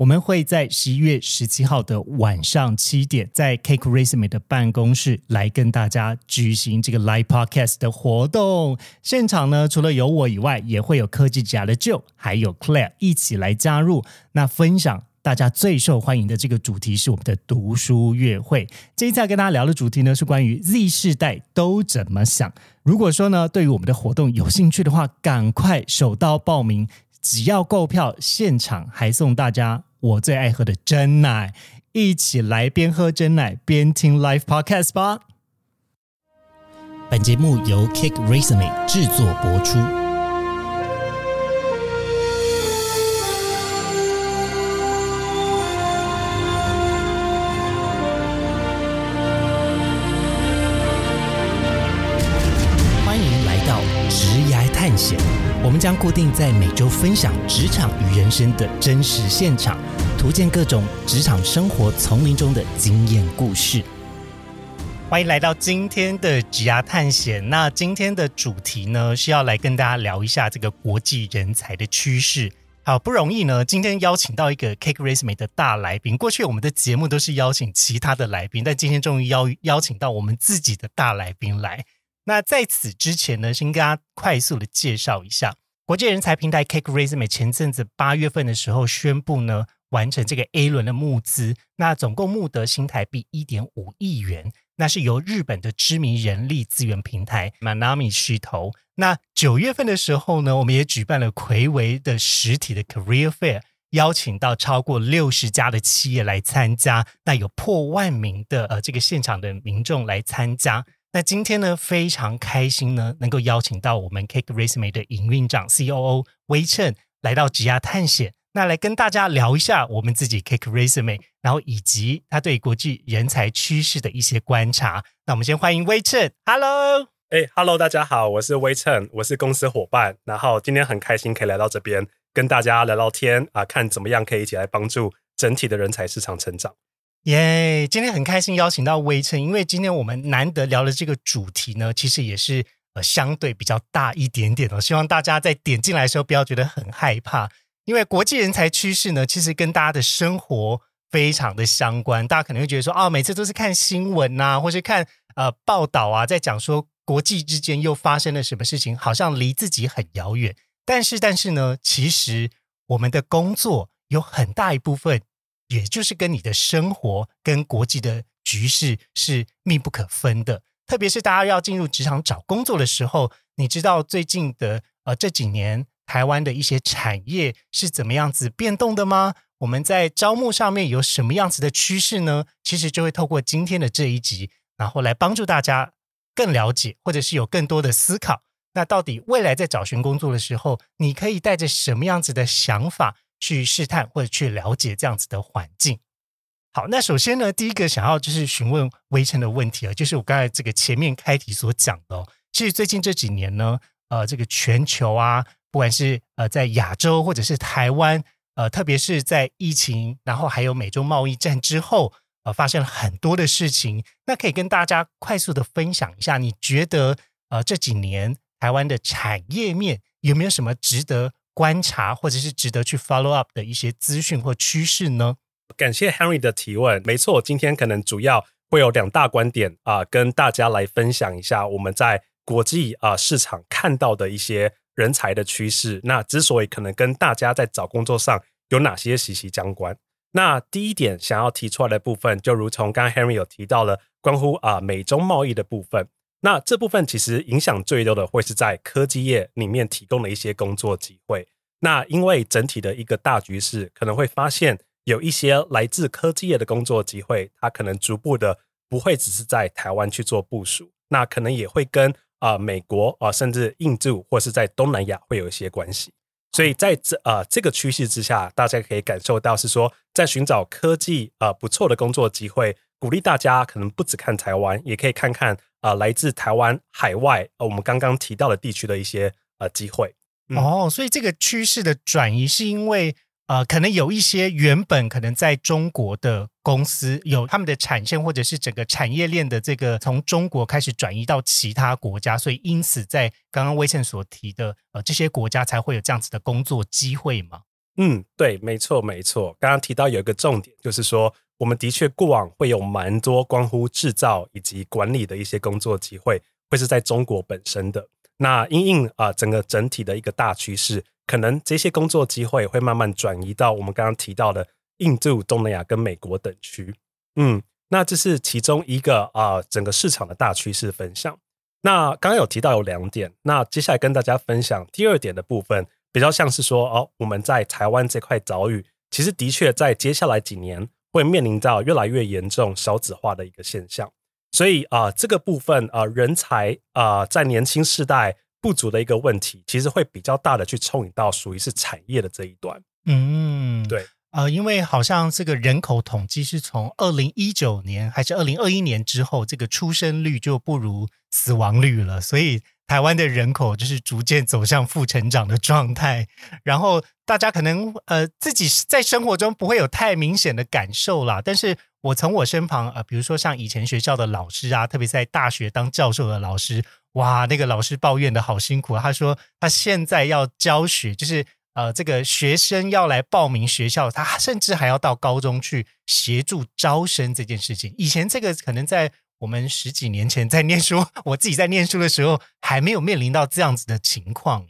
我们会在十一月十七号的晚上七点，在 Cake Resume 的办公室来跟大家举行这个 Live Podcast 的活动。现场呢，除了有我以外，也会有科技家的 Joe 还有 Claire 一起来加入，那分享。大家最受欢迎的这个主题是我们的读书月会。这一次要跟大家聊的主题呢，是关于 Z 世代都怎么想。如果说呢，对于我们的活动有兴趣的话，赶快手刀报名，只要购票，现场还送大家我最爱喝的真奶，一起来边喝真奶边听 Live Podcast 吧。本节目由 Kick racing 制作播出。险，我们将固定在每周分享职场与人生的真实现场，图鉴各种职场生活丛林中的经验故事。欢迎来到今天的职涯探险。那今天的主题呢，是要来跟大家聊一下这个国际人才的趋势。好不容易呢，今天邀请到一个 Cake Resume 的大来宾。过去我们的节目都是邀请其他的来宾，但今天终于邀邀请到我们自己的大来宾来。那在此之前呢，先跟大家快速的介绍一下国际人才平台 Cake Resume 前阵子八月份的时候宣布呢，完成这个 A 轮的募资，那总共募得新台币一点五亿元，那是由日本的知名人力资源平台 Manami 虚投。那九月份的时候呢，我们也举办了魁违的实体的 Career Fair，邀请到超过六十家的企业来参加，那有破万名的呃这个现场的民众来参加。那今天呢，非常开心呢，能够邀请到我们 Cake Resume 的营运长 C.O.O 威称来到职涯探险，那来跟大家聊一下我们自己 Cake Resume，然后以及他对国际人才趋势的一些观察。那我们先欢迎威称，Hello，哎，Hello，大家好，我是威称，我是公司伙伴，然后今天很开心可以来到这边跟大家聊聊天啊，看怎么样可以一起来帮助整体的人才市场成长。耶！今天很开心邀请到微称，因为今天我们难得聊的这个主题呢，其实也是呃相对比较大一点点的。希望大家在点进来的时候不要觉得很害怕，因为国际人才趋势呢，其实跟大家的生活非常的相关。大家可能会觉得说，哦，每次都是看新闻呐，或是看呃报道啊，在讲说国际之间又发生了什么事情，好像离自己很遥远。但是，但是呢，其实我们的工作有很大一部分。也就是跟你的生活跟国际的局势是密不可分的，特别是大家要进入职场找工作的时候，你知道最近的呃这几年台湾的一些产业是怎么样子变动的吗？我们在招募上面有什么样子的趋势呢？其实就会透过今天的这一集，然后来帮助大家更了解，或者是有更多的思考。那到底未来在找寻工作的时候，你可以带着什么样子的想法？去试探或者去了解这样子的环境。好，那首先呢，第一个想要就是询问围城的问题啊，就是我刚才这个前面开题所讲的，其实最近这几年呢，呃，这个全球啊，不管是呃在亚洲或者是台湾，呃，特别是在疫情，然后还有美洲贸易战之后，呃，发生了很多的事情。那可以跟大家快速的分享一下，你觉得呃这几年台湾的产业面有没有什么值得？观察或者是值得去 follow up 的一些资讯或趋势呢？感谢 Henry 的提问。没错，今天可能主要会有两大观点啊，跟大家来分享一下我们在国际啊市场看到的一些人才的趋势。那之所以可能跟大家在找工作上有哪些息息相关？那第一点想要提出来的部分，就如同刚刚 Henry 有提到了关乎啊美中贸易的部分。那这部分其实影响最多的会是在科技业里面提供的一些工作机会。那因为整体的一个大局势，可能会发现有一些来自科技业的工作机会，它可能逐步的不会只是在台湾去做部署，那可能也会跟啊美国啊甚至印度或是在东南亚会有一些关系。所以在这啊这个趋势之下，大家可以感受到是说，在寻找科技啊不错的工作机会，鼓励大家可能不只看台湾，也可以看看。啊，来自台湾海外，呃，我们刚刚提到的地区的一些呃机会哦，所以这个趋势的转移是因为呃，可能有一些原本可能在中国的公司有他们的产线或者是整个产业链的这个从中国开始转移到其他国家，所以因此在刚刚威信所提的呃这些国家才会有这样子的工作机会嘛？嗯，对，没错，没错。刚刚提到有一个重点，就是说，我们的确过往会有蛮多关乎制造以及管理的一些工作机会，会是在中国本身的。那因应啊，整个整体的一个大趋势，可能这些工作机会会慢慢转移到我们刚刚提到的印度、东南亚跟美国等区。嗯，那这是其中一个啊，整个市场的大趋势分享。那刚刚有提到有两点，那接下来跟大家分享第二点的部分。比较像是说哦，我们在台湾这块岛屿，其实的确在接下来几年会面临到越来越严重少子化的一个现象，所以啊，这个部分啊，人才啊，在年轻世代不足的一个问题，其实会比较大的去冲引到属于是产业的这一端。嗯，对，呃，因为好像这个人口统计是从二零一九年还是二零二一年之后，这个出生率就不如死亡率了，所以。台湾的人口就是逐渐走向负成长的状态，然后大家可能呃自己在生活中不会有太明显的感受啦。但是我从我身旁呃，比如说像以前学校的老师啊，特别在大学当教授的老师，哇，那个老师抱怨的好辛苦。他说他现在要教学，就是呃这个学生要来报名学校，他甚至还要到高中去协助招生这件事情。以前这个可能在。我们十几年前在念书，我自己在念书的时候，还没有面临到这样子的情况。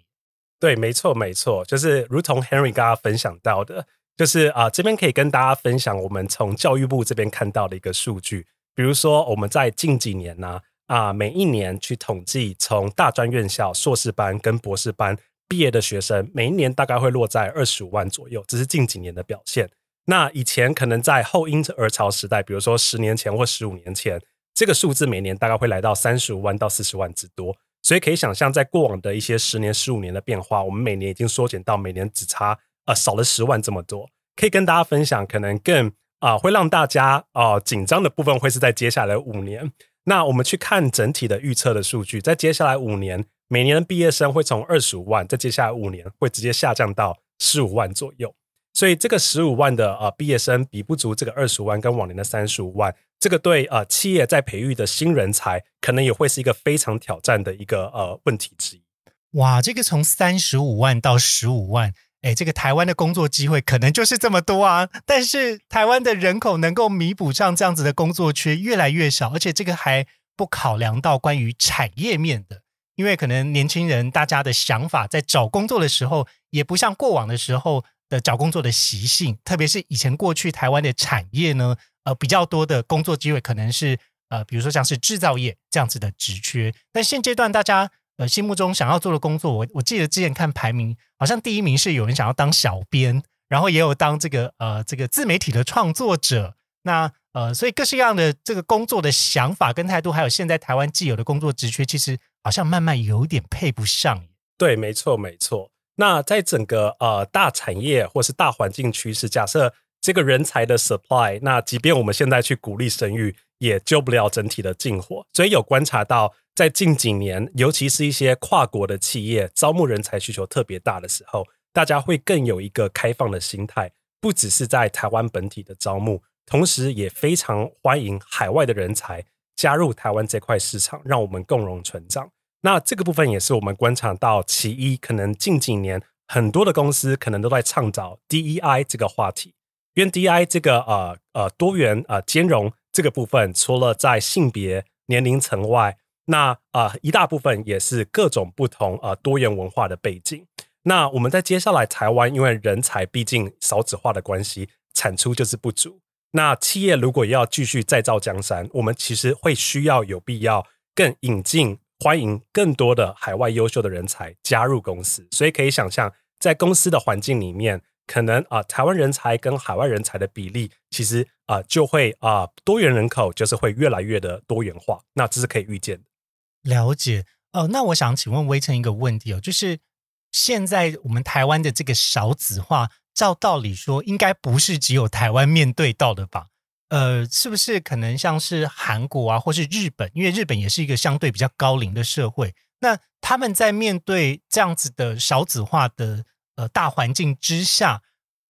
对，没错，没错，就是如同 Henry 跟大家分享到的，就是啊，这边可以跟大家分享我们从教育部这边看到的一个数据，比如说我们在近几年呢，啊，每一年去统计从大专院校硕士班跟博士班毕业的学生，每一年大概会落在二十五万左右，这是近几年的表现。那以前可能在后婴儿潮时代，比如说十年前或十五年前。这个数字每年大概会来到三十五万到四十万之多，所以可以想象，在过往的一些十年、十五年的变化，我们每年已经缩减到每年只差呃少了十万这么多。可以跟大家分享，可能更啊会让大家啊紧张的部分会是在接下来五年。那我们去看整体的预测的数据，在接下来五年，每年的毕业生会从二十五万，在接下来五年会直接下降到十五万左右。所以这个十五万的呃毕业生比不足这个二十五万跟往年的三十五万。这个对呃企业在培育的新人才，可能也会是一个非常挑战的一个呃问题之一。哇，这个从三十五万到十五万，哎，这个台湾的工作机会可能就是这么多啊。但是台湾的人口能够弥补上这样子的工作缺越来越少，而且这个还不考量到关于产业面的，因为可能年轻人大家的想法在找工作的时候，也不像过往的时候的找工作的习性，特别是以前过去台湾的产业呢。呃，比较多的工作机会可能是呃，比如说像是制造业这样子的职缺，但现阶段大家呃心目中想要做的工作，我我记得之前看排名，好像第一名是有人想要当小编，然后也有当这个呃这个自媒体的创作者，那呃所以各式各样的这个工作的想法跟态度，还有现在台湾既有的工作职缺，其实好像慢慢有点配不上。对，没错，没错。那在整个呃大产业或是大环境趋势，假设。这个人才的 supply，那即便我们现在去鼓励生育，也救不了整体的进火。所以有观察到，在近几年，尤其是一些跨国的企业招募人才需求特别大的时候，大家会更有一个开放的心态，不只是在台湾本体的招募，同时也非常欢迎海外的人才加入台湾这块市场，让我们共荣成长。那这个部分也是我们观察到，其一可能近几年很多的公司可能都在倡导 DEI 这个话题。因为 DI 这个呃呃多元呃兼容这个部分，除了在性别年龄层外，那啊一大部分也是各种不同呃多元文化的背景。那我们在接下来台湾，因为人才毕竟少子化的关系，产出就是不足。那企业如果要继续再造江山，我们其实会需要有必要更引进欢迎更多的海外优秀的人才加入公司。所以可以想象，在公司的环境里面。可能啊，台湾人才跟海外人才的比例，其实啊，就会啊，多元人口就是会越来越的多元化。那这是可以预见的。了解哦，那我想请问微成一个问题哦，就是现在我们台湾的这个少子化，照道理说应该不是只有台湾面对到的吧？呃，是不是可能像是韩国啊，或是日本？因为日本也是一个相对比较高龄的社会，那他们在面对这样子的少子化的。呃，大环境之下，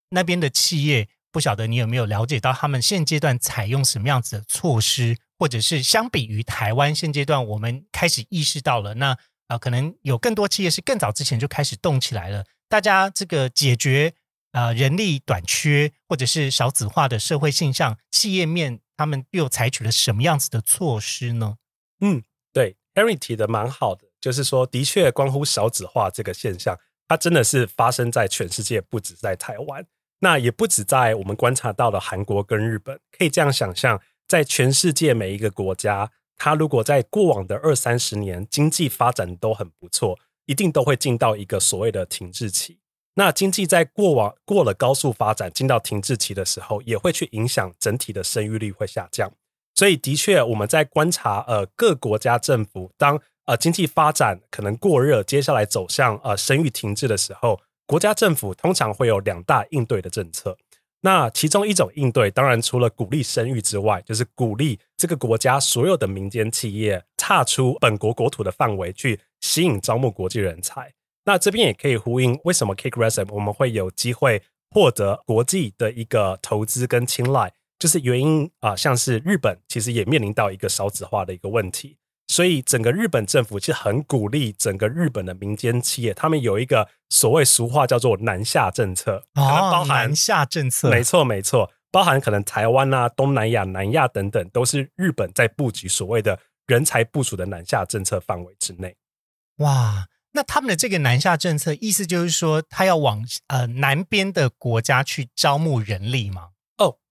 那边的企业不晓得你有没有了解到，他们现阶段采用什么样子的措施，或者是相比于台湾现阶段，我们开始意识到了，那啊，可能有更多企业是更早之前就开始动起来了。大家这个解决呃人力短缺或者是少子化的社会现象，企业面他们又采取了什么样子的措施呢？嗯，对，Harry 提的蛮好的，就是说，的确关乎少子化这个现象，它真的是发生在全世界，不止在台湾，那也不止在我们观察到的韩国跟日本。可以这样想象，在全世界每一个国家，它如果在过往的二三十年经济发展都很不错，一定都会进到一个所谓的停滞期。那经济在过往过了高速发展，进到停滞期的时候，也会去影响整体的生育率会下降。所以，的确，我们在观察呃各国家政府，当呃经济发展可能过热，接下来走向呃生育停滞的时候，国家政府通常会有两大应对的政策。那其中一种应对，当然除了鼓励生育之外，就是鼓励这个国家所有的民间企业踏出本国国土的范围，去吸引招募国际人才。那这边也可以呼应，为什么 Cake Recipe 我们会有机会获得国际的一个投资跟青睐？就是原因啊，像是日本其实也面临到一个少子化的一个问题，所以整个日本政府其实很鼓励整个日本的民间企业，他们有一个所谓俗话叫做南下政策，可能包含南下政策，没错没错，包含可能台湾啊、东南亚、南亚等等，都是日本在布局所谓的人才部署的南下政策范围之内。哇，那他们的这个南下政策，意思就是说，他要往呃南边的国家去招募人力吗？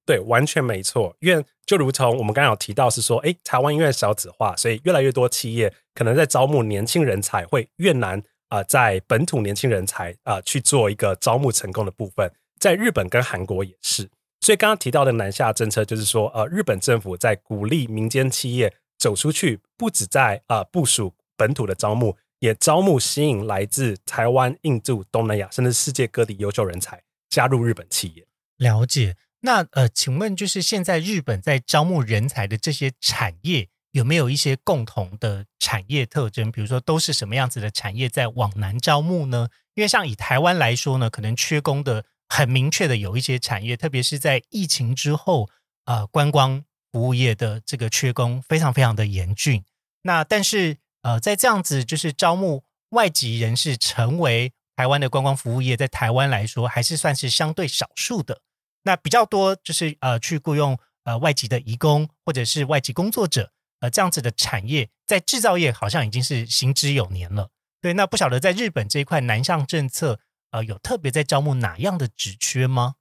对，完全没错。因为就如同我们刚刚有提到，是说，哎，台湾因为少子化，所以越来越多企业可能在招募年轻人才会越难啊，在本土年轻人才啊去做一个招募成功的部分，在日本跟韩国也是。所以刚刚提到的南下政策，就是说，呃，日本政府在鼓励民间企业走出去，不止在啊部署本土的招募，也招募吸引来自台湾、印度、东南亚甚至世界各地优秀人才加入日本企业。了解。那呃，请问就是现在日本在招募人才的这些产业有没有一些共同的产业特征？比如说都是什么样子的产业在往南招募呢？因为像以台湾来说呢，可能缺工的很明确的有一些产业，特别是在疫情之后，呃，观光服务业的这个缺工非常非常的严峻。那但是呃，在这样子就是招募外籍人士成为台湾的观光服务业，在台湾来说还是算是相对少数的。那比较多就是呃去雇佣呃外籍的移工或者是外籍工作者，呃这样子的产业在制造业好像已经是行之有年了。对，那不晓得在日本这一块南向政策，呃有特别在招募哪样的职缺吗？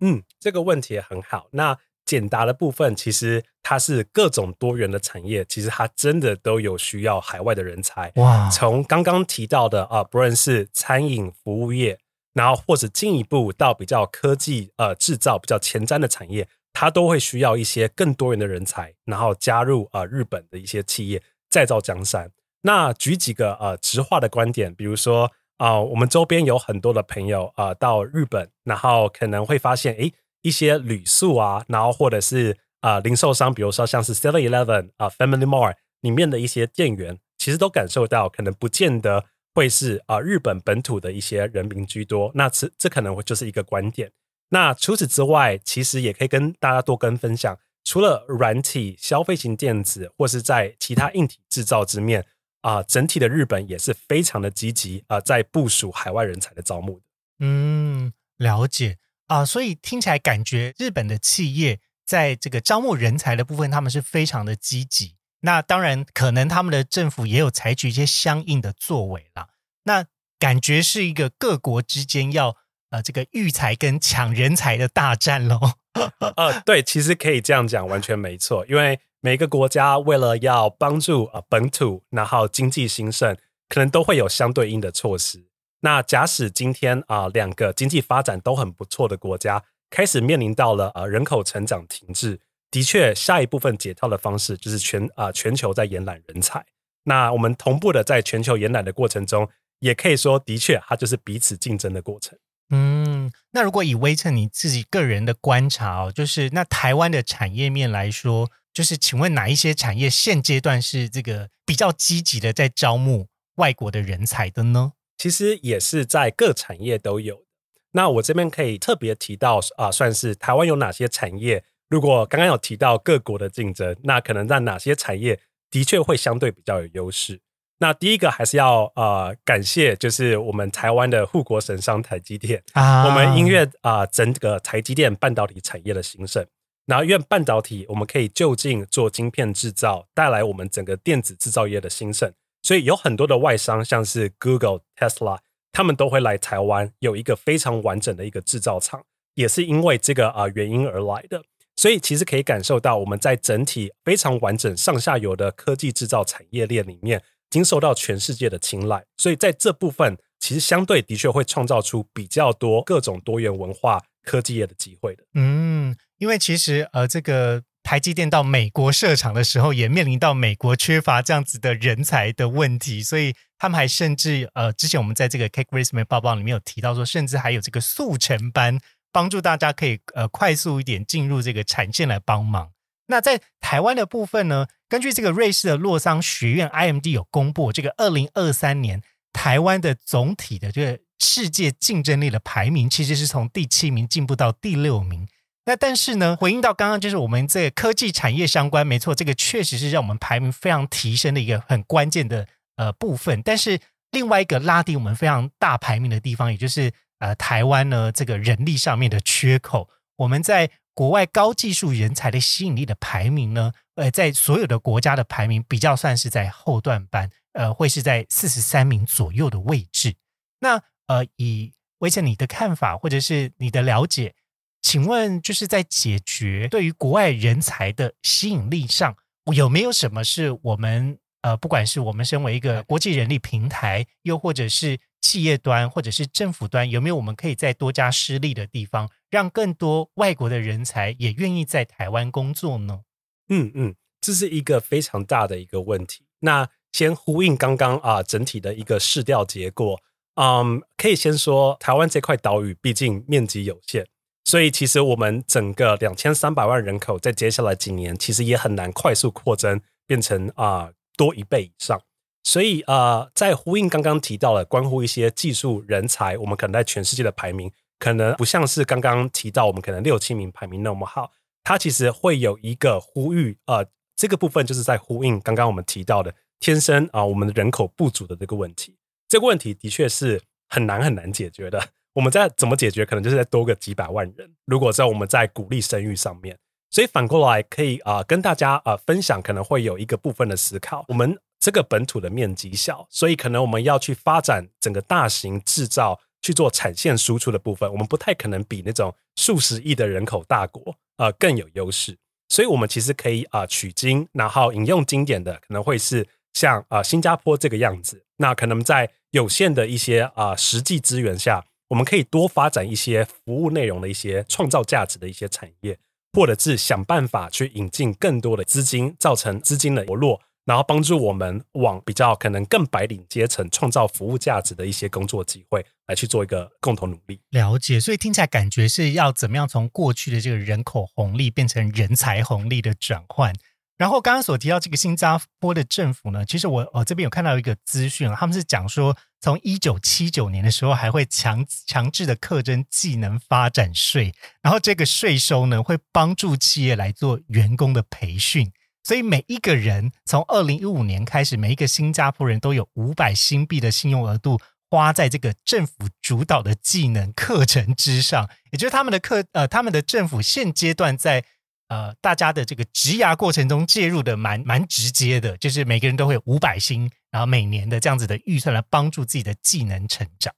嗯，这个问题也很好。那简答的部分其实它是各种多元的产业，其实它真的都有需要海外的人才。哇，从刚刚提到的啊，不论是餐饮服务业。然后或者进一步到比较科技呃制造比较前瞻的产业，它都会需要一些更多元的人才，然后加入呃日本的一些企业再造江山。那举几个呃直化的观点，比如说啊，我们周边有很多的朋友啊到日本，然后可能会发现，诶一些旅宿啊，然后或者是啊零售商，比如说像是 Seven Eleven 啊 Family Mart 里面的一些店员，其实都感受到可能不见得。会是啊，日本本土的一些人民居多，那这这可能会就是一个观点。那除此之外，其实也可以跟大家多跟分享，除了软体、消费型电子，或是在其他硬体制造之面啊，整体的日本也是非常的积极啊，在部署海外人才的招募嗯，了解啊，所以听起来感觉日本的企业在这个招募人才的部分，他们是非常的积极。那当然，可能他们的政府也有采取一些相应的作为啦。那感觉是一个各国之间要呃这个育才跟抢人才的大战喽。呃，对，其实可以这样讲，完全没错。因为每个国家为了要帮助啊本土，然后经济兴盛，可能都会有相对应的措施。那假使今天啊两个经济发展都很不错的国家，开始面临到了啊人口成长停滞。的确，下一部分解套的方式就是全啊全球在延揽人才。那我们同步的在全球延揽的过程中，也可以说，的确它就是彼此竞争的过程。嗯，那如果以微称你自己个人的观察哦，就是那台湾的产业面来说，就是请问哪一些产业现阶段是这个比较积极的在招募外国的人才的呢？其实也是在各产业都有。那我这边可以特别提到啊，算是台湾有哪些产业？如果刚刚有提到各国的竞争，那可能在哪些产业的确会相对比较有优势？那第一个还是要呃感谢，就是我们台湾的护国神商台积电啊我们音乐啊、整个台积电半导体产业的兴盛。然后，因为半导体我们可以就近做晶片制造，带来我们整个电子制造业的兴盛，所以有很多的外商，像是 Google、Tesla，他们都会来台湾，有一个非常完整的一个制造厂，也是因为这个啊、原因而来的。所以其实可以感受到，我们在整体非常完整上下游的科技制造产业链里面，已经受到全世界的青睐。所以在这部分，其实相对的确会创造出比较多各种多元文化科技业的机会的。嗯，因为其实呃，这个台积电到美国设厂的时候，也面临到美国缺乏这样子的人才的问题，所以他们还甚至呃，之前我们在这个 Cake Resume 报报里面有提到说，甚至还有这个速成班，帮助大家可以呃快速一点进入这个产线来帮忙。那在台湾的部分呢，根据这个瑞士的洛桑学院 IMD 有公布，这个二零二三年台湾的总体的这个世界竞争力的排名，其实是从第七名进步到第六名。那但是呢，回应到刚刚就是我们这个科技产业相关，没错，这个确实是让我们排名非常提升的一个很关键的呃部分。但是另外一个拉低我们非常大排名的地方，也就是呃台湾呢这个人力上面的缺口，我们在国外高技术人才的吸引力的排名呢，呃，在所有的国家的排名比较算是在后段班，呃，会是在四十三名左右的位置。那呃，以威成你的看法或者是你的了解，请问就是在解决对于国外人才的吸引力上，有没有什么是我们呃，不管是我们身为一个国际人力平台，又或者是企业端或者是政府端，有没有我们可以再多加施力的地方，让更多外国的人才也愿意在台湾工作呢？嗯嗯，这是一个非常大的一个问题。那先呼应刚刚啊整体的一个试调结果，嗯，可以先说台湾这块岛屿毕竟面积有限，所以其实我们整个两千三百万人口在接下来几年其实也很难快速扩增，变成啊、多一倍以上。所以呃，在呼应刚刚提到了关乎一些技术人才，我们可能在全世界的排名可能不像是刚刚提到我们可能六七名排名那么好，它其实会有一个呼吁，呃，这个部分就是在呼应刚刚我们提到的天生啊、我们的人口不足的这个问题。这个问题的确是很难很难解决的。我们在怎么解决，可能就是在多个几百万人。如果在我们在鼓励生育上面，所以反过来可以啊、跟大家啊、分享，可能会有一个部分的思考。我们这个本土的面积小，所以可能我们要去发展整个大型制造去做产线输出的部分，我们不太可能比那种数十亿的人口大国呃更有优势。所以，我们其实可以啊、取经，然后引用经典的，可能会是像啊、新加坡这个样子。那可能在有限的一些啊、实际资源下，我们可以多发展一些服务内容的一些创造价值的一些产业，或者是想办法去引进更多的资金，造成资金的活络，然后帮助我们往比较可能更白领阶层创造服务价值的一些工作机会，来去做一个共同努力。了解，所以听起来感觉是要怎么样从过去的这个人口红利变成人才红利的转换。然后刚刚所提到这个新加坡的政府呢，其实我我这边有看到一个资讯，他们是讲说，从一九七九年的时候还会强强制的课征技能发展税，然后这个税收呢会帮助企业来做员工的培训。所以每一个人从二零一五年开始，每一个新加坡人都有五百新币的信用额度花在这个政府主导的技能课程之上，也就是他们的课呃，他们的政府现阶段在呃大家的这个职涯过程中介入的蛮蛮直接的，就是每个人都会有五百薪，然后每年的这样子的预算来帮助自己的技能成长。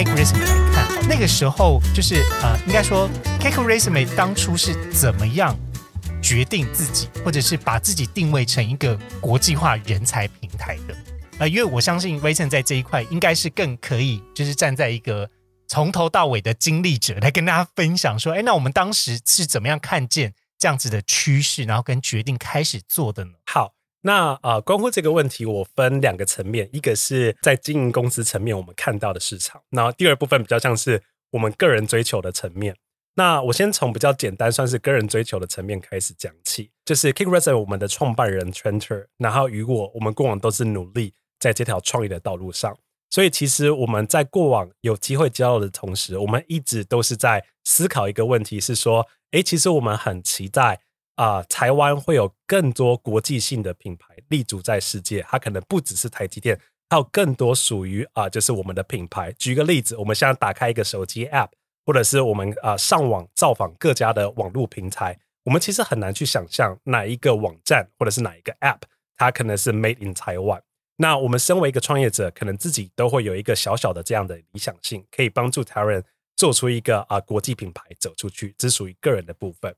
Cake Resume 来看，那个时候就是呃，应该说 Cake Resume 当初是怎么样决定自己，或者是把自己定位成一个国际化人才平台的？呃，因为我相信 Rayson 在这一块应该是更可以，就是站在一个从头到尾的经历者来跟大家分享说，哎，那我们当时是怎么样看见这样子的趋势，然后跟决定开始做的呢？好，那呃，关乎这个问题，我分两个层面，一个是在经营公司层面我们看到的市场，那第二部分比较像是我们个人追求的层面。那我先从比较简单，算是个人追求的层面开始讲起，就是 Kick Resume 我们的创办人 Trenter，然后与我，我们过往都是努力在这条创业的道路上。所以其实我们在过往有机会交流的同时，我们一直都是在思考一个问题，是说，诶，其实我们很期待啊，台湾会有更多国际性的品牌立足在世界，它可能不只是台积电，还有更多属于啊，就是我们的品牌。举个例子，我们现在打开一个手机 App，或者是我们啊上网造访各家的网络平台，我们其实很难去想象哪一个网站或者是哪一个 App，它可能是 Made in Taiwan。那我们身为一个创业者，可能自己都会有一个小小的这样的理想性，可以帮助台湾人做出一个啊国际品牌走出去，只属于个人的部分。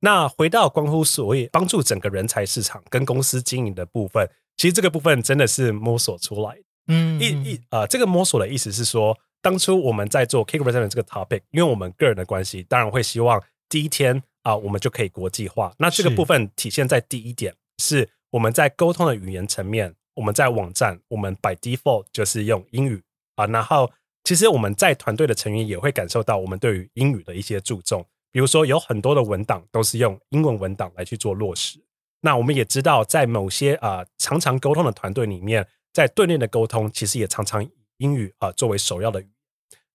那回到关乎所谓帮助整个人才市场跟公司经营的部分，其实这个部分真的是摸索出来。嗯，一一呃，这个摸索的意思是说，当初我们在做 K 歌 present 这个 topic，因为我们个人的关系，当然会希望第一天啊，我们就可以国际化。那这个部分体现在第一点，是我们在沟通的语言层面。我们在网站，我们 by default 就是用英语啊。然后，其实我们在团队的成员也会感受到我们对于英语的一些注重。比如说，有很多的文档都是用英文文档来去做落实。那我们也知道，在某些啊常常沟通的团队里面，在对内的沟通，其实也常常以英语啊作为首要的语言。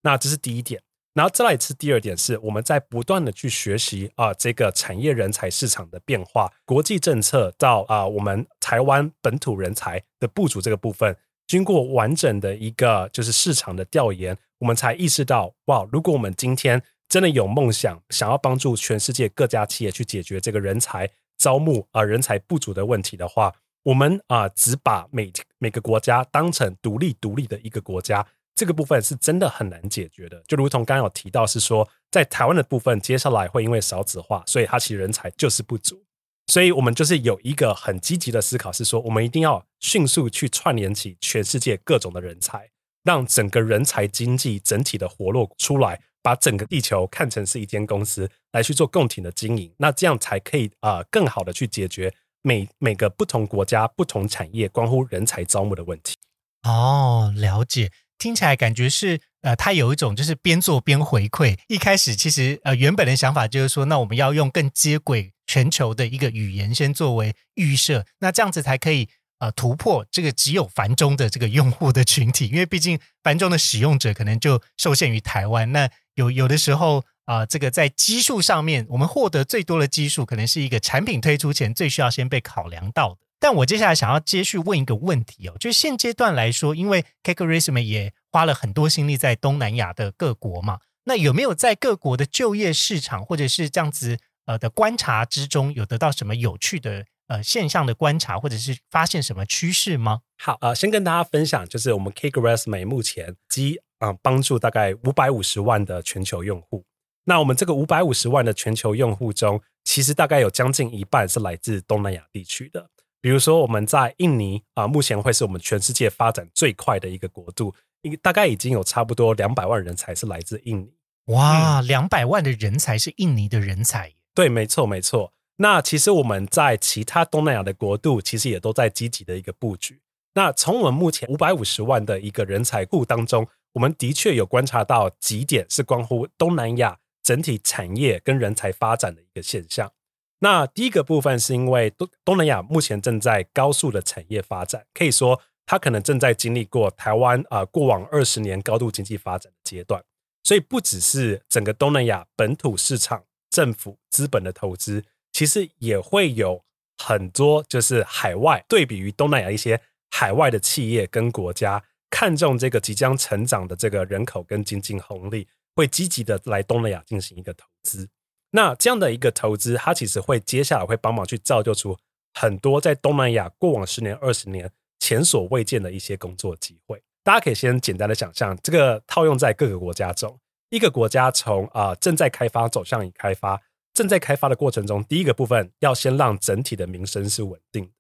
那这是第一点。然后再来一次，第二点是我们在不断的去学习啊，这个产业人才市场的变化，国际政策到啊，我们台湾本土人才的部署这个部分，经过完整的一个就是市场的调研，我们才意识到，哇，如果我们今天真的有梦想，想要帮助全世界各家企业去解决这个人才招募啊人才不足的问题的话，我们啊只把每每个国家当成独立独立的一个国家。这个部分是真的很难解决的，就如同刚刚有提到，是说在台湾的部分，接下来会因为少子化，所以它其实人才就是不足，所以我们就是有一个很积极的思考，是说我们一定要迅速去串联起全世界各种的人才，让整个人才经济整体的活络出来，把整个地球看成是一间公司来去做共体的经营，那这样才可以啊更好的去解决每每个不同国家不同产业关乎人才招募的问题。哦，了解。听起来感觉是，呃，他有一种就是边做边回馈。一开始其实，呃，原本的想法就是说，那我们要用更接轨全球的一个语言先作为预设，那这样子才可以，呃，突破这个只有繁中的这个用户的群体。因为毕竟繁中的使用者可能就受限于台湾。那有有的时候，啊，这个在基数上面，我们获得最多的基数，可能是一个产品推出前最需要先被考量到的。但我接下来想要接续问一个问题哦，就现阶段来说，因为 k a k e r i s m 也花了很多心力在东南亚的各国嘛，那有没有在各国的就业市场或者是这样子呃的观察之中，有得到什么有趣的呃现象的观察，或者是发现什么趋势吗？好，呃，先跟大家分享，就是我们 k a k e r i s m 目前基啊帮助大概五百五十万的全球用户。那我们这个五百五十万的全球用户中，其实大概有将近一半是来自东南亚地区的。比如说，我们在印尼啊，目前会是我们全世界发展最快的一个国度，一大概已经有差不多两百万人才是来自印尼。哇，两百万的人才是印尼的人才？对，没错，没错。那其实我们在其他东南亚的国度，其实也都在积极的一个布局。那从我们目前五百五十万的一个人才库当中，我们的确有观察到几点是关乎东南亚整体产业跟人才发展的一个现象。那第一个部分是因为东东南亚目前正在高速的产业发展，可以说它可能正在经历过台湾啊过往二十年高度经济发展的阶段，所以不只是整个东南亚本土市场政府资本的投资，其实也会有很多就是海外对比于东南亚一些海外的企业跟国家看中这个即将成长的这个人口跟经济红利，会积极的来东南亚进行一个投资。那这样的一个投资，它其实会接下来会帮忙去造就出很多在东南亚过往十年、二十年前所未见的一些工作机会。大家可以先简单的想象，这个套用在各个国家中，一个国家从啊正在开发走向已开发，正在开发的过程中，第一个部分要先让整体的民生是稳定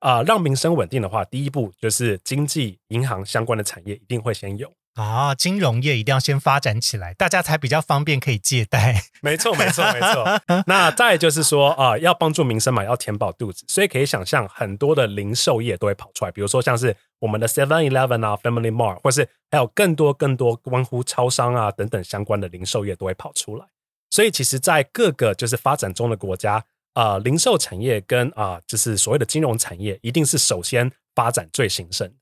啊，让民生稳定的话，第一步就是经济、银行相关的产业一定会先有。啊，金融业一定要先发展起来，大家才比较方便可以借贷。没错，没错，没错。那再就是说啊，要帮助民生嘛，要填饱肚子，所以可以想象很多的零售业都会跑出来，比如说像是我们的 Seven Eleven 啊，Family Mart，或是还有更多更多关乎超商啊等等相关的零售业都会跑出来。所以其实，在各个就是发展中的国家啊，零售产业跟啊就是所谓的金融产业，一定是首先发展最兴盛的。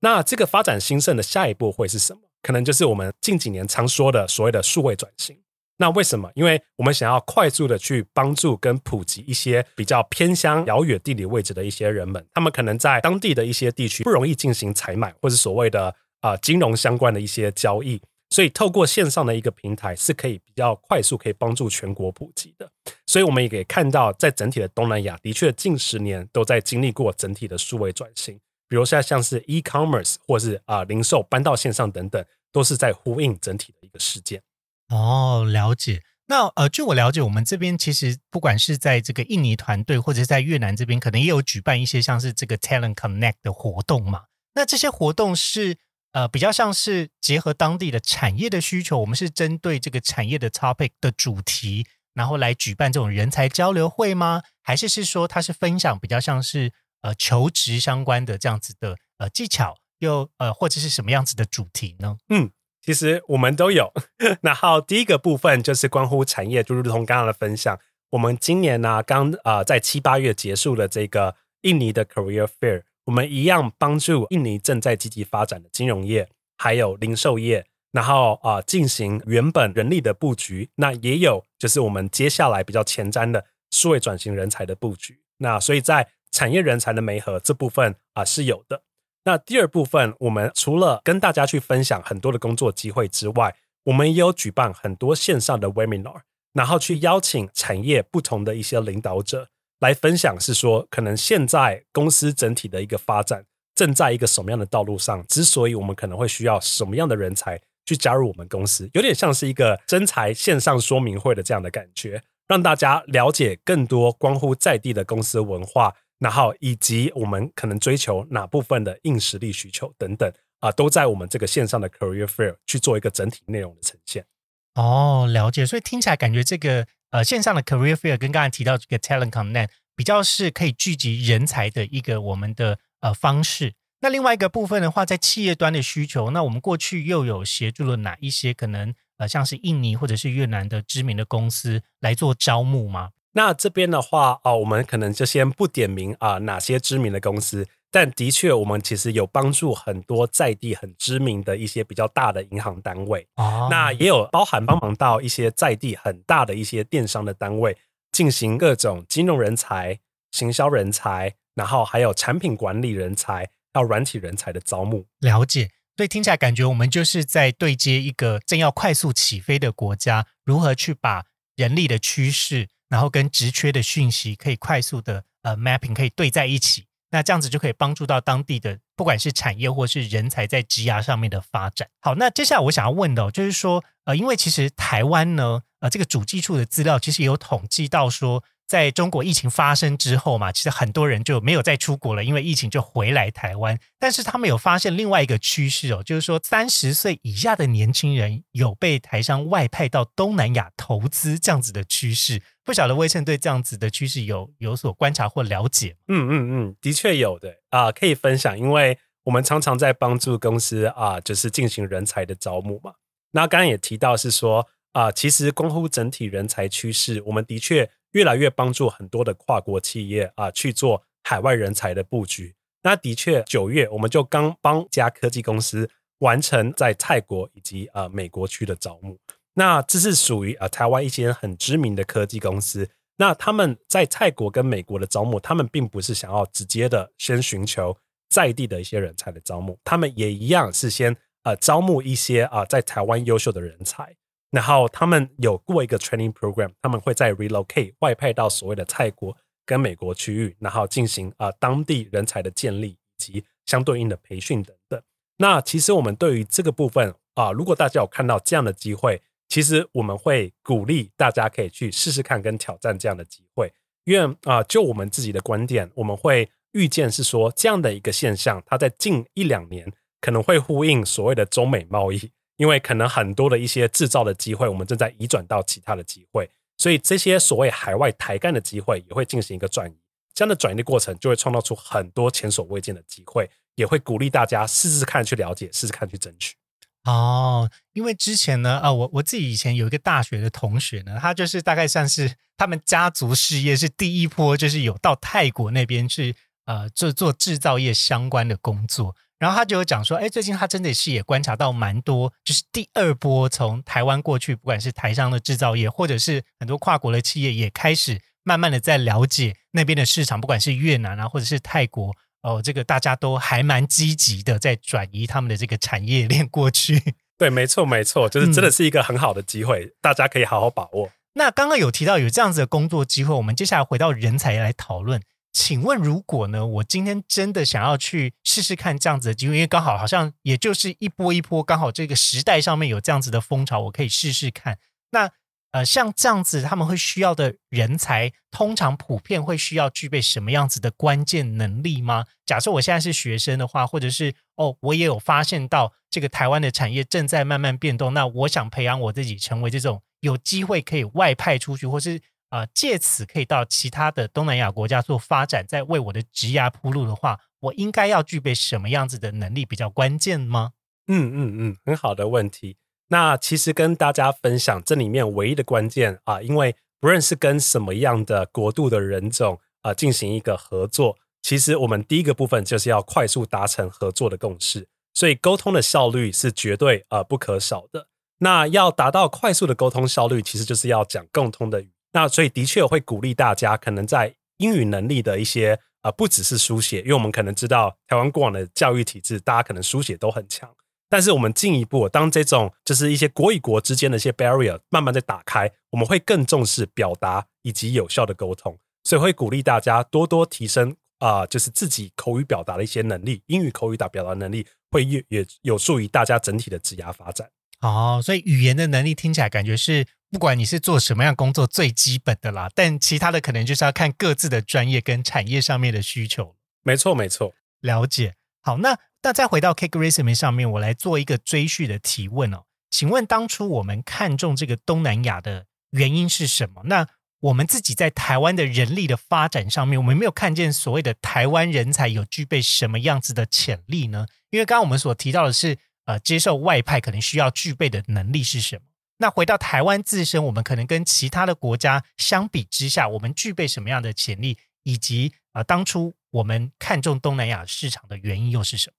那这个发展兴盛的下一步会是什么？可能就是我们近几年常说的所谓的数位转型。那为什么？因为我们想要快速的去帮助跟普及一些比较偏乡、遥远地理位置的一些人们，他们可能在当地的一些地区不容易进行采买，或者所谓的啊金融相关的一些交易。所以，透过线上的一个平台是可以比较快速，可以帮助全国普及的。所以，我们也可以看到，在整体的东南亚，的确近十年都在经历过整体的数位转型。比如像像是 e-commerce 或是啊零售搬到线上等等，都是在呼应整体的一个事件。哦，了解。那呃，据我了解，我们这边其实不管是在这个印尼团队，或者是在越南这边，可能也有举办一些像是这个 Talent Connect 的活动嘛。那这些活动是。呃，比较像是结合当地的产业的需求，我们是针对这个产业的 topic 的主题，然后来举办这种人才交流会吗？还是是说它是分享比较像是呃求职相关的这样子的呃技巧，又呃或者是什么样子的主题呢？嗯，其实我们都有。然后第一个部分就是关乎产业，就如同刚刚的分享，我们今年呢刚呃在七八月结束了这个印尼的 Career Fair。我们一样帮助印尼正在积极发展的金融业，还有零售业，然后啊进行原本人力的布局。那也有就是我们接下来比较前瞻的数位转型人才的布局。那所以在产业人才的媒合这部分啊是有的。那第二部分，我们除了跟大家去分享很多的工作机会之外，我们也有举办很多线上的 webinar，然后去邀请产业不同的一些领导者。来分享是说，可能现在公司整体的一个发展正在一个什么样的道路上？之所以我们可能会需要什么样的人才去加入我们公司，有点像是一个真才线上说明会的这样的感觉，让大家了解更多关乎在地的公司文化，然后以及我们可能追求哪部分的硬实力需求等等啊，都在我们这个线上的 Career Fair 去做一个整体内容的呈现。哦，了解。所以听起来感觉这个。呃，线上的 Career Fair 跟刚才提到这个 Talent Connect 比较是可以聚集人才的一个我们的呃方式。那另外一个部分的话，在企业端的需求，那我们过去又有协助了哪一些可能呃像是印尼或者是越南的知名的公司来做招募吗？那这边的话啊，我们可能就先不点名啊哪些知名的公司。但的确，我们其实有帮助很多在地很知名的一些比较大的银行单位，哦那也有包含帮忙到一些在地很大的一些电商的单位，进行各种金融人才、行销人才，然后还有产品管理人才，还有软体人才的招募。了解，所以听起来感觉我们就是在对接一个正要快速起飞的国家，如何去把人力的趋势，然后跟职缺的讯息可以快速的呃 mapping 可以对在一起。那这样子就可以帮助到当地的，不管是产业或是人才在职涯上面的发展。好，那接下来我想要问的，就是说，呃，因为其实台湾呢，呃，这个主计处的资料其实有统计到说。在中国疫情发生之后嘛，其实很多人就没有再出国了，因为疫情就回来台湾。但是他们有发现另外一个趋势哦，就是说三十岁以下的年轻人有被台商外派到东南亚投资这样子的趋势。不晓得魏晨对这样子的趋势有有所观察或了解？嗯嗯嗯，的确有的啊，可以分享，因为我们常常在帮助公司啊，就是进行人才的招募嘛。那刚刚也提到是说啊，其实关乎整体人才趋势，我们的确。越来越帮助很多的跨国企业啊去做海外人才的布局。那的确，九月我们就刚帮家科技公司完成在泰国以及呃美国区的招募。那这是属于啊台湾一些很知名的科技公司。那他们在泰国跟美国的招募，他们并不是想要直接的先寻求在地的一些人才的招募，他们也一样是先呃招募一些啊在台湾优秀的人才。然后他们有过一个 training program，他们会在 relocate 外派到所谓的泰国跟美国区域，然后进行啊当地人才的建立以及相对应的培训等等。那其实我们对于这个部分啊，如果大家有看到这样的机会，其实我们会鼓励大家可以去试试看跟挑战这样的机会，因为啊，就我们自己的观点，我们会预见是说这样的一个现象，它在近一两年可能会呼应所谓的中美贸易。因为可能很多的一些制造的机会，我们正在移转到其他的机会，所以这些所谓海外抬干的机会也会进行一个转移。这样的转移的过程就会创造出很多前所未见的机会，也会鼓励大家试试看去了解，试试看去争取。哦，因为之前呢，啊，我我自己以前有一个大学的同学呢，他就是大概算是他们家族事业是第一波，就是有到泰国那边去，呃，做做制造业相关的工作。然后他就有讲说，哎，最近他真的是也观察到蛮多，就是第二波从台湾过去，不管是台商的制造业，或者是很多跨国的企业，也开始慢慢的在了解那边的市场，不管是越南啊，或者是泰国，哦，这个大家都还蛮积极的在转移他们的这个产业链过去。对，没错，没错，就是真的是一个很好的机会，大家可以好好把握。那刚刚有提到有这样子的工作机会，我们接下来回到人才来讨论。请问，如果呢，我今天真的想要去试试看这样子的机会，因为刚好好像也就是一波一波，刚好这个时代上面有这样子的风潮，我可以试试看。那呃，像这样子他们会需要的人才，通常普遍会需要具备什么样子的关键能力吗？假设我现在是学生的话，或者是哦，我也有发现到这个台湾的产业正在慢慢变动，那我想培养我自己成为这种有机会可以外派出去，或是。啊，借此可以到其他的东南亚国家做发展，在为我的职涯铺路的话，我应该要具备什么样子的能力比较关键吗？嗯嗯嗯，很好的问题。那其实跟大家分享这里面唯一的关键啊，因为不论是跟什么样的国度的人种啊进行一个合作，其实我们第一个部分就是要快速达成合作的共识，所以沟通的效率是绝对呃不可少的。那要达到快速的沟通效率，其实就是要讲共通的语。那所以的确会鼓励大家，可能在英语能力的一些啊，不只是书写，因为我们可能知道台湾过往的教育体制，大家可能书写都很强。但是我们进一步，当这种就是一些国与国之间的一些 barrier 慢慢在打开，我们会更重视表达以及有效的沟通，所以会鼓励大家多多提升啊，就是自己口语表达的一些能力，英语口语打表达能力会越也有助于大家整体的职涯发展。哦，所以语言的能力听起来感觉是。不管你是做什么样工作，最基本的啦，但其他的可能就是要看各自的专业跟产业上面的需求。没错，没错，了解。好，那那再回到 Cake Resume 上面，我来做一个追续的提问哦。请问当初我们看中这个东南亚的原因是什么？那我们自己在台湾的人力的发展上面，我们没有看见所谓的台湾人才有具备什么样子的潜力呢？因为刚刚我们所提到的是，呃，接受外派可能需要具备的能力是什么？那回到台湾自身，我们可能跟其他的国家相比之下，我们具备什么样的潜力，以及啊，当初我们看中东南亚市场的原因又是什么？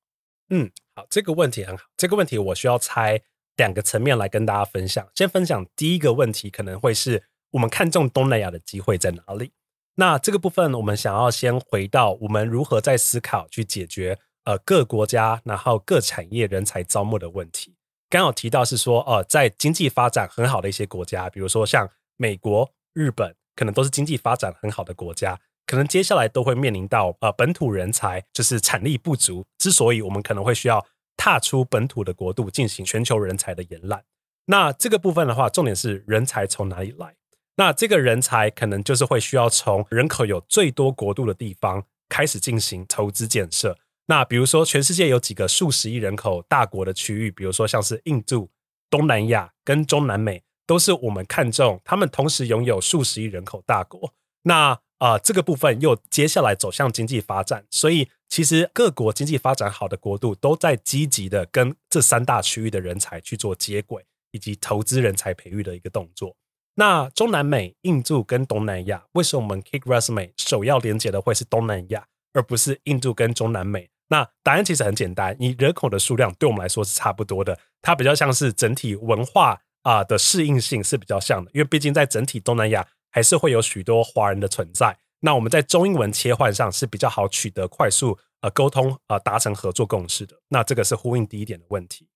嗯，好，这个问题很好。这个问题我需要拆两个层面来跟大家分享。先分享第一个问题，可能会是我们看中东南亚的机会在哪里？那这个部分，我们想要先回到我们如何在思考去解决呃各国家然后各产业人才招募的问题。刚好提到是说，呃，在经济发展很好的一些国家，比如说像美国、日本，可能都是经济发展很好的国家，可能接下来都会面临到呃本土人才就是产力不足，之所以我们可能会需要踏出本土的国度进行全球人才的延揽。那这个部分的话，重点是人才从哪里来？那这个人才可能就是会需要从人口有最多国度的地方开始进行投资建设。那比如说，全世界有几个数十亿人口大国的区域，比如说像是印度、东南亚跟中南美，都是我们看中，他们同时拥有数十亿人口大国。那啊，这个部分又接下来走向经济发展，所以其实各国经济发展好的国度都在积极的跟这三大区域的人才去做接轨，以及投资人才培育的一个动作。那中南美、印度跟东南亚，为什么我们 Kick Resume 首要连接的会是东南亚，而不是印度跟中南美？那答案其实很简单，你人口的数量对我们来说是差不多的，它比较像是整体文化啊的适应性是比较像的，因为毕竟在整体东南亚还是会有许多华人的存在。那我们在中英文切换上是比较好取得快速呃沟通呃达成合作共识的。那这个是呼应第一点的问题。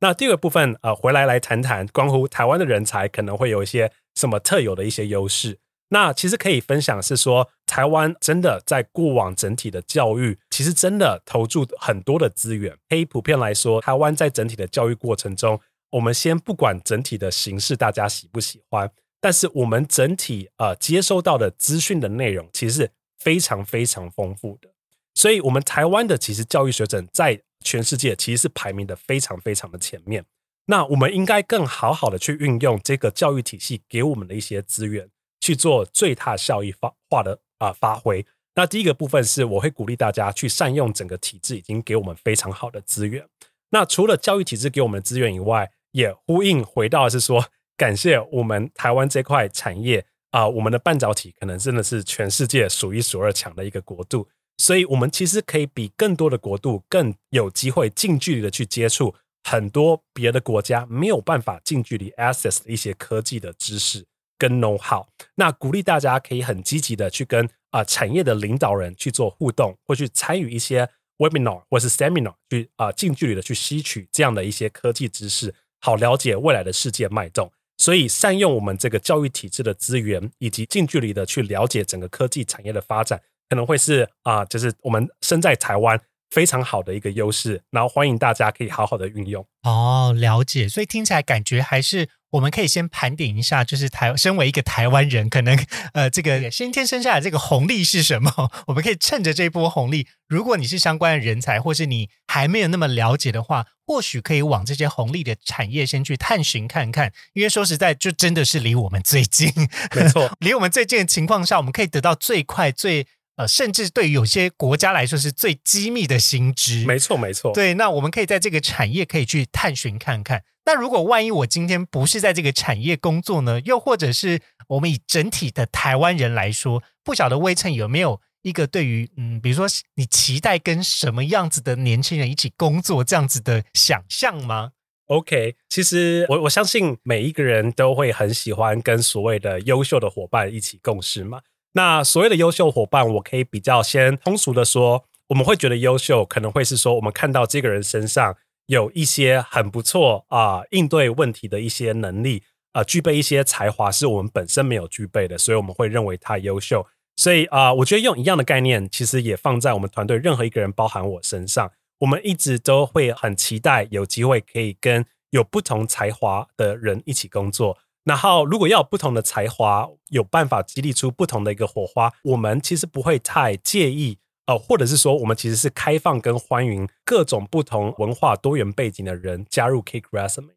那第二个部分呃回来来谈谈关乎台湾的人才可能会有一些什么特有的一些优势。那其实可以分享是说，台湾真的在过往整体的教育，其实真的投注很多的资源。可以普遍来说，台湾在整体的教育过程中，我们先不管整体的形式大家喜不喜欢，但是我们整体呃接收到的资讯的内容，其实是非常非常丰富的。所以，我们台湾的其实教育水准在全世界其实是排名的非常非常的前面。那我们应该更好好的去运用这个教育体系给我们的一些资源。去做最大效益发化的啊发挥。那第一个部分是，我会鼓励大家去善用整个体制已经给我们非常好的资源。那除了教育体制给我们的资源以外，也呼应回到是说，感谢我们台湾这块产业啊，我们的半导体可能真的是全世界数一数二强的一个国度。所以我们其实可以比更多的国度更有机会近距离的去接触很多别的国家没有办法近距离 access 的一些科技的知识跟 know how。那鼓励大家可以很积极的去跟啊产业的领导人去做互动，或去参与一些 webinar 或是 seminar，去啊近距离的去吸取这样的一些科技知识，好了解未来的世界脉动。所以善用我们这个教育体制的资源，以及近距离的去了解整个科技产业的发展。可能会是啊，就是我们身在台湾非常好的一个优势，然后欢迎大家可以好好的运用。哦，了解。所以听起来感觉还是我们可以先盘点一下，就是台身为一个台湾人，可能 呃这个先天生下来这个红利是什么？我们可以趁着这波红利，如果你是相关的人才，或是你还没有那么了解的话，或许可以往这些红利的产业先去探寻看看。因为说实在，就真的是离我们最近，没错，离我们最近的情况下，我们可以得到最快最。呃，甚至对有些国家来说是最机密的新知。没错，没错。对，那我们可以在这个产业可以去探寻看看。那如果万一我今天不是在这个产业工作呢？又或者是我们以整体的台湾人来说，不晓得微称有没有一个对于嗯，比如说你期待跟什么样子的年轻人一起工作这样子的想象吗？OK，其实我我相信每一个人都会很喜欢跟所谓的优秀的伙伴一起共事嘛。那所谓的优秀伙伴，我可以比较先通俗的说，我们会觉得优秀，可能会是说我们看到这个人身上有一些很不错啊，应对问题的一些能力啊，具备一些才华是我们本身没有具备的，所以我们会认为他优秀。所以啊，我觉得用一样的概念，其实也放在我们团队任何一个人，包含我身上，我们一直都会很期待有机会可以跟有不同才华的人一起工作。然后，如果要有不同的才华，有办法激励出不同的一个火花，我们其实不会太介意，呃，或者是说，我们其实是开放跟欢迎各种不同文化、多元背景的人加入 Kick Resume。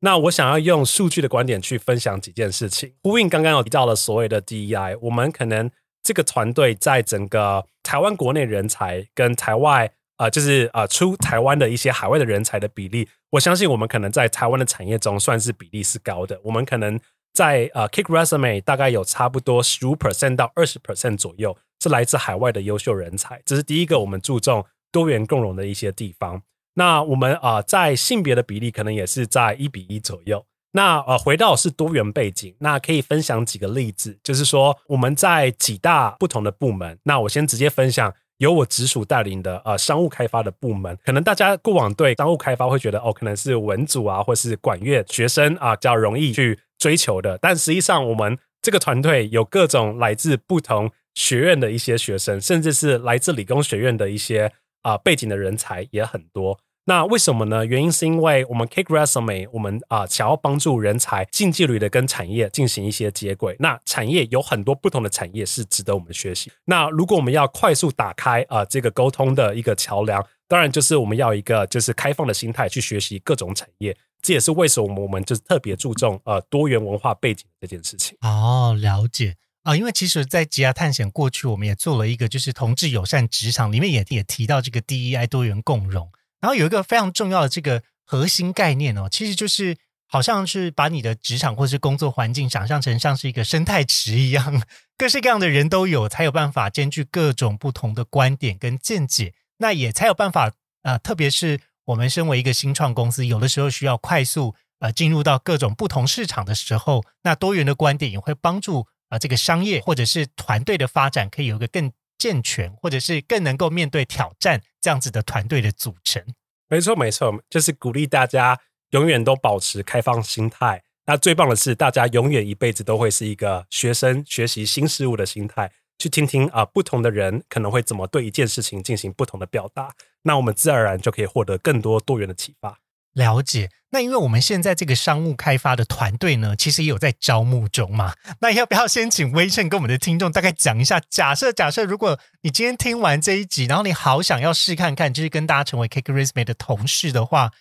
那我想要用数据的观点去分享几件事情，呼应刚刚有提到的所谓的 DEI，我们可能这个团队在整个台湾国内人才跟台外。啊，就是啊，出台湾的一些海外的人才的比例，我相信我们可能在台湾的产业中算是比例是高的。我们可能在呃，Kick Resume 大概有差不多十五 percent 到二十 percent 左右是来自海外的优秀人才，这是第一个我们注重多元共融的一些地方。那我们啊，在性别的比例可能也是在一比一左右。那呃，回到是多元背景，那可以分享几个例子，就是说我们在几大不同的部门。那我先直接分享。由我直属带领的呃商务开发的部门，可能大家过往对商务开发会觉得哦，可能是文组啊，或是管乐学生啊，较容易去追求的。但实际上，我们这个团队有各种来自不同学院的一些学生，甚至是来自理工学院的一些啊背景的人才也很多。那为什么呢？原因是因为我们 Kick Resume，我们啊想要帮助人才近距离的跟产业进行一些接轨。那产业有很多不同的产业是值得我们学习。那如果我们要快速打开啊这个沟通的一个桥梁，当然就是我们要一个就是开放的心态去学习各种产业。这也是为什么我们就是特别注重呃多元文化背景这件事情。哦，了解啊，因为其实，在吉亚探险过去，我们也做了一个就是同志友善职场，里面也也提到这个 DEI 多元共融。然后有一个非常重要的这个核心概念哦，其实就是好像是把你的职场或是工作环境想象成像是一个生态池一样，各式各样的人都有，才有办法兼具各种不同的观点跟见解，那也才有办法呃，特别是我们身为一个新创公司，有的时候需要快速呃进入到各种不同市场的时候，那多元的观点也会帮助啊这个商业或者是团队的发展，可以有一个更。健全，或者是更能够面对挑战这样子的团队的组成，没错没错，就是鼓励大家永远都保持开放心态。那最棒的是，大家永远一辈子都会是一个学生，学习新事物的心态，去听听啊不同的人可能会怎么对一件事情进行不同的表达。那我们自然而然就可以获得更多多元的启发。了解，那因为我们现在这个商务开发的团队呢，其实也有在招募中嘛。那要不要先请威盛跟我们的听众大概讲一下？假设假设，如果你今天听完这一集，然后你好想要试看看，就是跟大家成为 Cake Resume 的同事的话，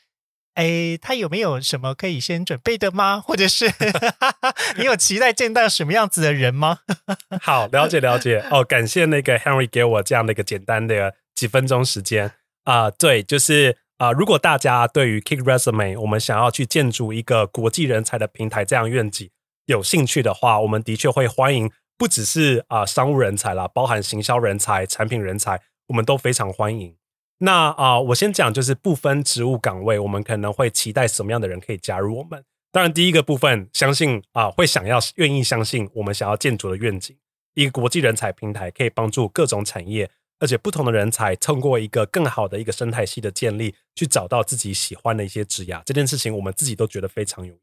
哎，他有没有什么可以先准备的吗？或者是 你有期待见到什么样子的人吗？好，了解了解哦。感谢那个 Henry 给我这样的一个简单的几分钟时间啊。对，就是。啊，如果大家对于 Kick Resume 我们想要去建筑一个国际人才的平台这样愿景有兴趣的话，我们的确会欢迎不只是啊商务人才啦，包含行销人才、产品人才，我们都非常欢迎。那啊，我先讲就是不分职务岗位，我们可能会期待什么样的人可以加入我们。当然，第一个部分，相信啊，会想要愿意相信我们想要建筑的愿景，一个国际人才平台，可以帮助各种产业，而且不同的人才通过一个更好的一个生态系的建立，去找到自己喜欢的一些职涯。这件事情，我们自己都觉得非常有。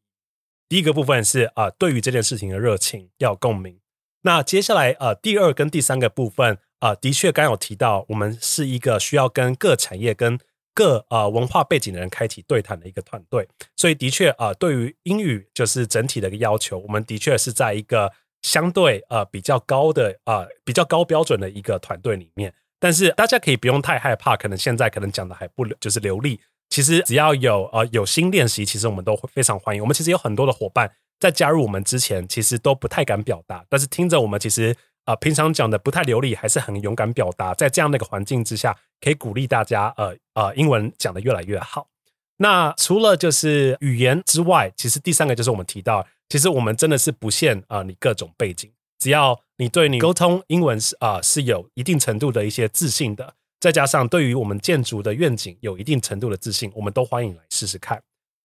第一个部分是啊，对于这件事情的热情要共鸣。那接下来呃，第二跟第三个部分。啊，的确，刚有提到，我们是一个需要跟各产业、跟各呃文化背景的人开启对谈的一个团队，所以的确啊，对于英语就是整体的一个要求，我们的确是在一个相对呃比较高的啊比较高标准的一个团队里面。但是大家可以不用太害怕，可能现在可能讲的还不就是流利，其实只要有呃有心练习，其实我们都会非常欢迎。我们其实有很多的伙伴在加入我们之前，其实都不太敢表达，但是听着我们其实。啊，平常讲的不太流利，还是很勇敢表达。在这样的一个环境之下，可以鼓励大家，呃呃，英文讲的越来越好。那除了就是语言之外，其实第三个就是我们提到，其实我们真的是不限啊，你各种背景，只要你对你沟通英文是啊是有一定程度的一些自信的，再加上对于我们建筑的愿景有一定程度的自信，我们都欢迎来试试看。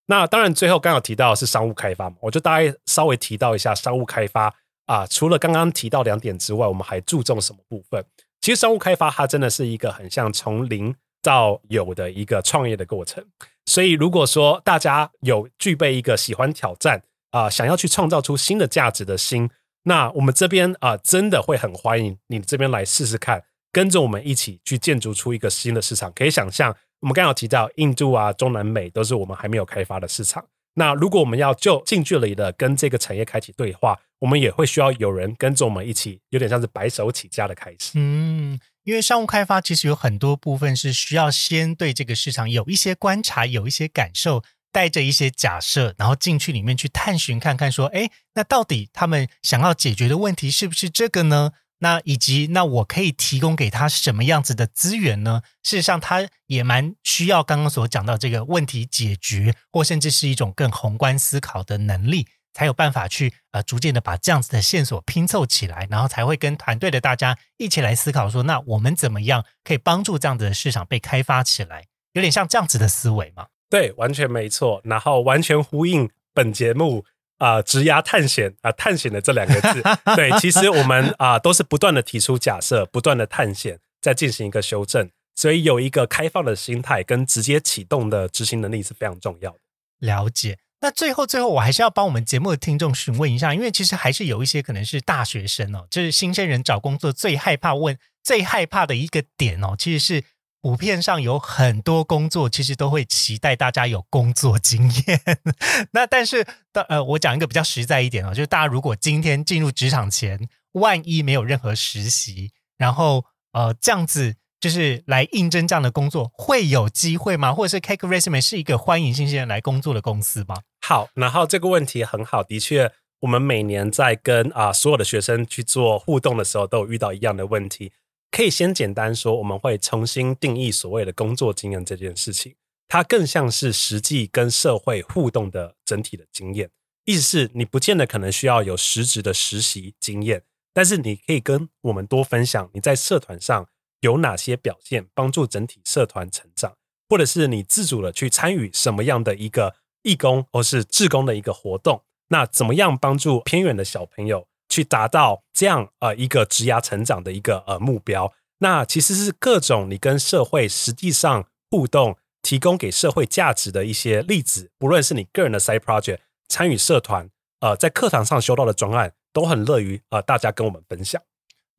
那当然，最后刚好提到是商务开发嘛，我就大概稍微提到一下商务开发。啊，除了刚刚提到两点之外，我们还注重什么部分？其实商务开发它真的是一个很像从零到有的一个创业的过程。所以如果说大家有具备一个喜欢挑战啊，想要去创造出新的价值的心，那我们这边啊，真的会很欢迎你这边来试试看，跟着我们一起去建筑出一个新的市场。可以想象，我们刚刚提到印度啊、中南美都是我们还没有开发的市场。那如果我们要就近距离的跟这个产业开启对话，我们也会需要有人跟着我们一起，有点像是白手起家的开始。嗯，因为商务开发其实有很多部分是需要先对这个市场有一些观察，有一些感受，带着一些假设，然后进去里面去探寻看看，说，哎，那到底他们想要解决的问题是不是这个呢？那以及那我可以提供给他什么样子的资源呢？事实上，他也蛮需要刚刚所讲到这个问题解决，或甚至是一种更宏观思考的能力，才有办法去呃逐渐的把这样子的线索拼凑起来，然后才会跟团队的大家一起来思考说，那我们怎么样可以帮助这样子的市场被开发起来？有点像这样子的思维嘛？对，完全没错，然后完全呼应本节目。啊，职涯探险啊，探险的这两个字，对，其实我们啊都是不断的提出假设，不断的探险，再进行一个修正，所以有一个开放的心态跟直接启动的执行能力是非常重要的。了解。那最后最后，我还是要帮我们节目的听众询问一下，因为其实还是有一些可能是大学生哦，就是新生人找工作最害怕问、最害怕的一个点哦，其实是。普遍上有很多工作，其实都会期待大家有工作经验。那但是，呃，我讲一个比较实在一点哦，就是大家如果今天进入职场前，万一没有任何实习，然后呃这样子就是来应征这样的工作，会有机会吗？或者是 Cake Resume 是一个欢迎新鲜人来工作的公司吗？好，然后这个问题很好，的确，我们每年在跟啊所有的学生去做互动的时候，都有遇到一样的问题。可以先简单说，我们会重新定义所谓的工作经验这件事情，它更像是实际跟社会互动的整体的经验。意思是你不见得可能需要有实质的实习经验，但是你可以跟我们多分享你在社团上有哪些表现，帮助整体社团成长，或者是你自主的去参与什么样的一个义工或是志工的一个活动，那怎么样帮助偏远的小朋友？去达到这样呃一个职涯成长的一个呃目标，那其实是各种你跟社会实际上互动，提供给社会价值的一些例子。不论是你个人的 side project，参与社团，呃，在课堂上修到的专案，都很乐于呃大家跟我们分享。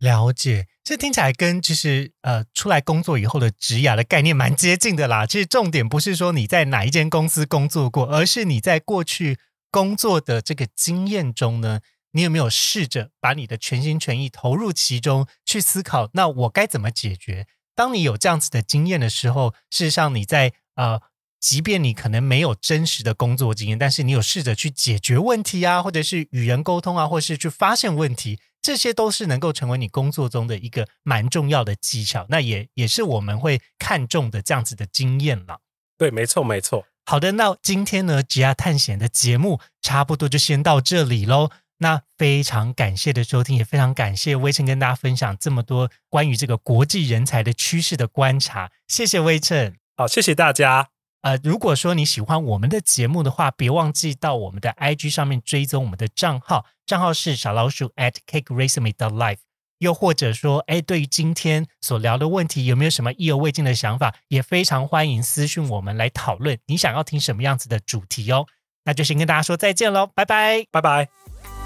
了解，这听起来跟就是呃出来工作以后的职涯的概念蛮接近的啦。其实重点不是说你在哪一间公司工作过，而是你在过去工作的这个经验中呢。你有没有试着把你的全心全意投入其中，去思考那我该怎么解决？当你有这样子的经验的时候，事实上你在呃，即便你可能没有真实的工作经验，但是你有试着去解决问题啊，或者是与人沟通啊，或者是去发现问题，这些都是能够成为你工作中的一个蛮重要的技巧。那也也是我们会看重的这样子的经验了。对，没错，没错。好的，那今天呢，吉亚探险的节目差不多就先到这里喽。那非常感谢的收听，也非常感谢微晨跟大家分享这么多关于这个国际人才的趋势的观察。谢谢微晨。好，谢谢大家。呃，如果说你喜欢我们的节目的话，别忘记到我们的 IG 上面追踪我们的账号，账号是小老鼠 at cake resume dot life。又或者说，哎，对于今天所聊的问题，有没有什么意犹未尽的想法？也非常欢迎私讯我们来讨论。你想要听什么样子的主题哦？那就先跟大家说再见喽，拜拜，拜拜。